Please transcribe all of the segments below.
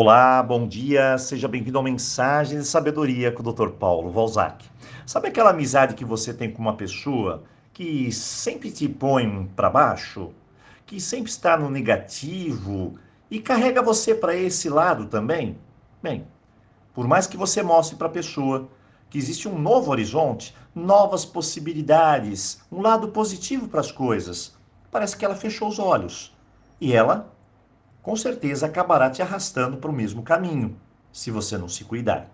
Olá, bom dia, seja bem-vindo ao Mensagem de Sabedoria com o Dr. Paulo Valzac. Sabe aquela amizade que você tem com uma pessoa que sempre te põe para baixo, que sempre está no negativo e carrega você para esse lado também? Bem, por mais que você mostre para a pessoa que existe um novo horizonte, novas possibilidades, um lado positivo para as coisas, parece que ela fechou os olhos e ela com certeza acabará te arrastando para o mesmo caminho, se você não se cuidar.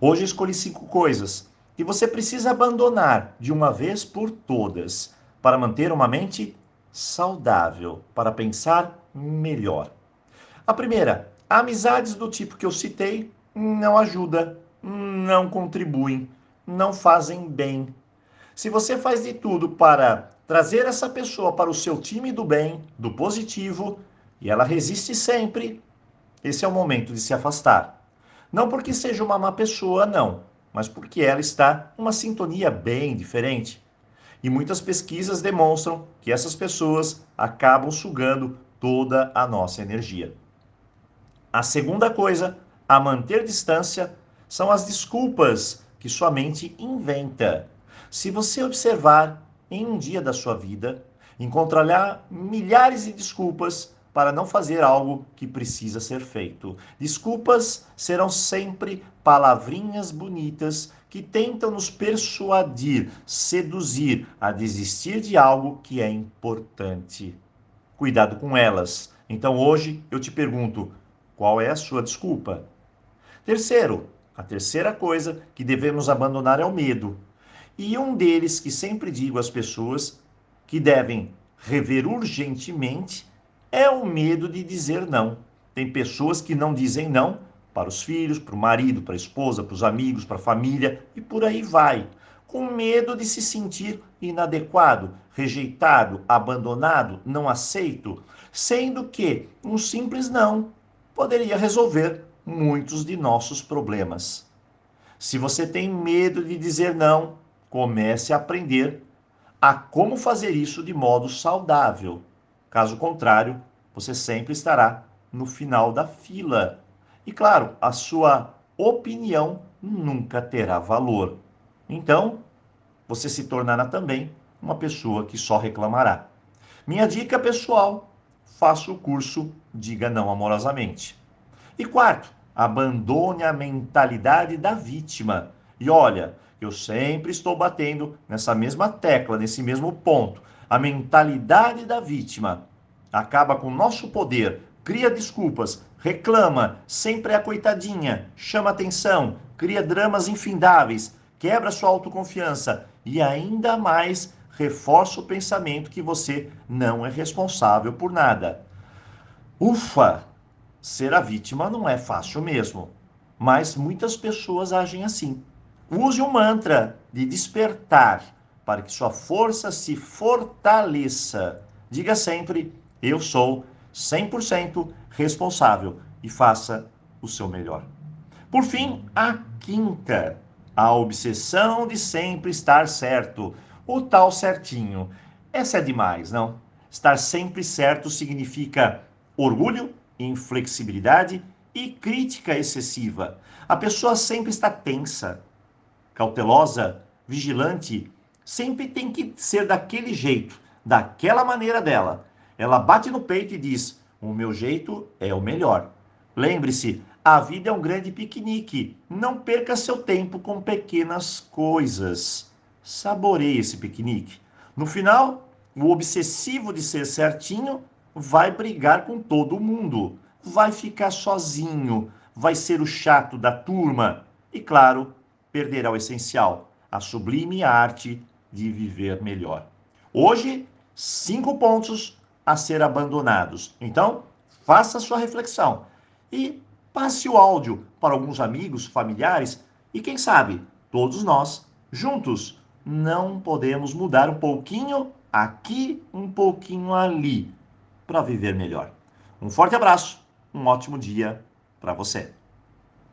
Hoje escolhi cinco coisas que você precisa abandonar de uma vez por todas para manter uma mente saudável, para pensar melhor. A primeira, amizades do tipo que eu citei não ajudam, não contribuem, não fazem bem. Se você faz de tudo para trazer essa pessoa para o seu time do bem, do positivo, e ela resiste sempre, esse é o momento de se afastar. Não porque seja uma má pessoa, não, mas porque ela está numa sintonia bem diferente. E muitas pesquisas demonstram que essas pessoas acabam sugando toda a nossa energia. A segunda coisa a manter distância são as desculpas que sua mente inventa. Se você observar em um dia da sua vida, encontrará milhares de desculpas para não fazer algo que precisa ser feito. Desculpas serão sempre palavrinhas bonitas que tentam nos persuadir, seduzir a desistir de algo que é importante. Cuidado com elas. Então hoje eu te pergunto: qual é a sua desculpa? Terceiro, a terceira coisa que devemos abandonar é o medo. E um deles que sempre digo às pessoas que devem rever urgentemente é o medo de dizer não. Tem pessoas que não dizem não para os filhos, para o marido, para a esposa, para os amigos, para a família e por aí vai, com medo de se sentir inadequado, rejeitado, abandonado, não aceito, sendo que um simples não poderia resolver muitos de nossos problemas. Se você tem medo de dizer não, comece a aprender a como fazer isso de modo saudável Caso contrário, você sempre estará no final da fila. E claro, a sua opinião nunca terá valor. Então, você se tornará também uma pessoa que só reclamará. Minha dica pessoal: faça o curso Diga Não Amorosamente. E quarto, abandone a mentalidade da vítima. E olha, eu sempre estou batendo nessa mesma tecla, nesse mesmo ponto a mentalidade da vítima acaba com o nosso poder, cria desculpas, reclama, sempre é a coitadinha, chama atenção, cria dramas infindáveis, quebra sua autoconfiança e ainda mais reforça o pensamento que você não é responsável por nada. Ufa! Ser a vítima não é fácil mesmo, mas muitas pessoas agem assim. Use o mantra de despertar para que sua força se fortaleça. Diga sempre: Eu sou 100% responsável e faça o seu melhor. Por fim, a quinta, a obsessão de sempre estar certo, o tal certinho. Essa é demais, não? Estar sempre certo significa orgulho, inflexibilidade e crítica excessiva. A pessoa sempre está tensa, cautelosa, vigilante sempre tem que ser daquele jeito, daquela maneira dela. Ela bate no peito e diz: O meu jeito é o melhor. Lembre-se, a vida é um grande piquenique. Não perca seu tempo com pequenas coisas. Saboreie esse piquenique. No final, o obsessivo de ser certinho vai brigar com todo mundo. Vai ficar sozinho. Vai ser o chato da turma. E, claro, perderá o essencial: a sublime arte de viver melhor. Hoje, cinco pontos a ser abandonados. Então, faça sua reflexão e passe o áudio para alguns amigos, familiares e quem sabe, todos nós juntos não podemos mudar um pouquinho aqui, um pouquinho ali para viver melhor. Um forte abraço, um ótimo dia para você.